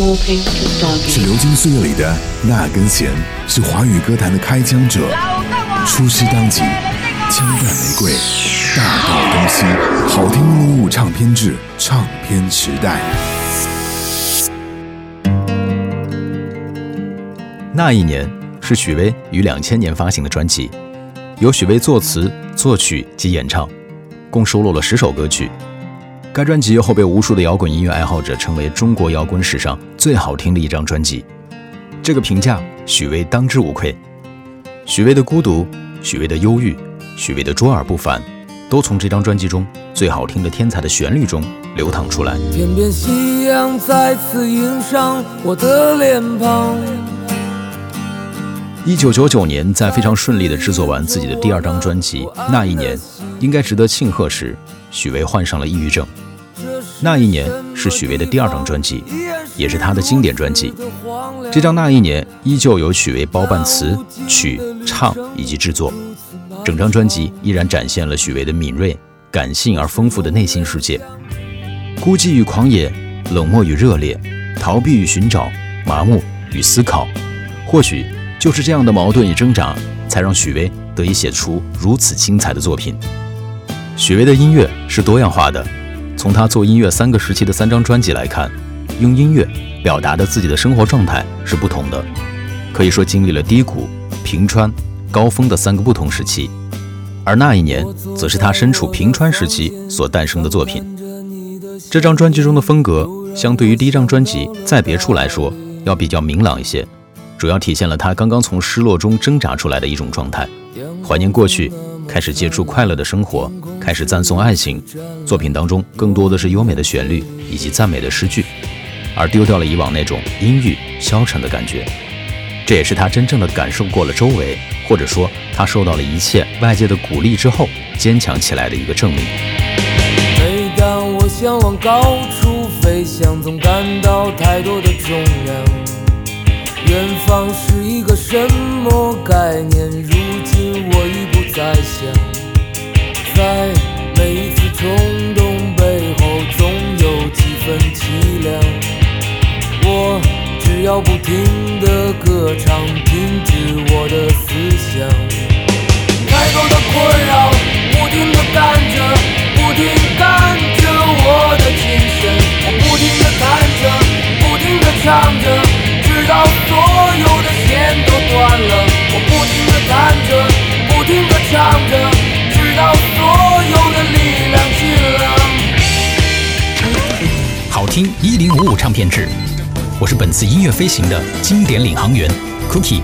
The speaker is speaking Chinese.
是流金岁月里的那根弦，是华语歌坛的开枪者。出师当即，枪弹玫瑰，大道东西，好听一零五唱片制，唱片时代。那一年是许巍于两千年发行的专辑，由许巍作词、作曲及演唱，共收录了十首歌曲。该专辑后被无数的摇滚音乐爱好者称为中国摇滚史上最好听的一张专辑。这个评价，许巍当之无愧。许巍的孤独，许巍的忧郁，许巍的卓尔不凡，都从这张专辑中最好听的天才的旋律中流淌出来。天边夕阳再次映上我的脸庞。一九九九年，在非常顺利的制作完自己的第二张专辑，那一年应该值得庆贺时，许巍患上了抑郁症。那一年是许巍的第二张专辑，也是他的经典专辑。这张《那一年》依旧由许巍包办词曲唱以及制作，整张专辑依然展现了许巍的敏锐、感性而丰富的内心世界。孤寂与狂野，冷漠与热烈，逃避与寻找，麻木与思考，或许。就是这样的矛盾与挣扎，才让许巍得以写出如此精彩的作品。许巍的音乐是多样化的，从他做音乐三个时期的三张专辑来看，用音乐表达的自己的生活状态是不同的，可以说经历了低谷、平川、高峰的三个不同时期。而那一年，则是他身处平川时期所诞生的作品。这张专辑中的风格，相对于第一张专辑《在别处》来说，要比较明朗一些。主要体现了他刚刚从失落中挣扎出来的一种状态，怀念过去，开始接触快乐的生活，开始赞颂爱情。作品当中更多的是优美的旋律以及赞美的诗句，而丢掉了以往那种阴郁消沉的感觉。这也是他真正的感受过了周围，或者说他受到了一切外界的鼓励之后，坚强起来的一个证明。每当我向往高处飞翔，总感到太多的重量。远方是一个什么概念？如在想。在每一次冲动背后，总有几分凄凉。我只要不停的歌唱，停止我停的唱着，直到所有的力量尽了。好听一零五五唱片制，我是本次音乐飞行的经典领航员 Cookie。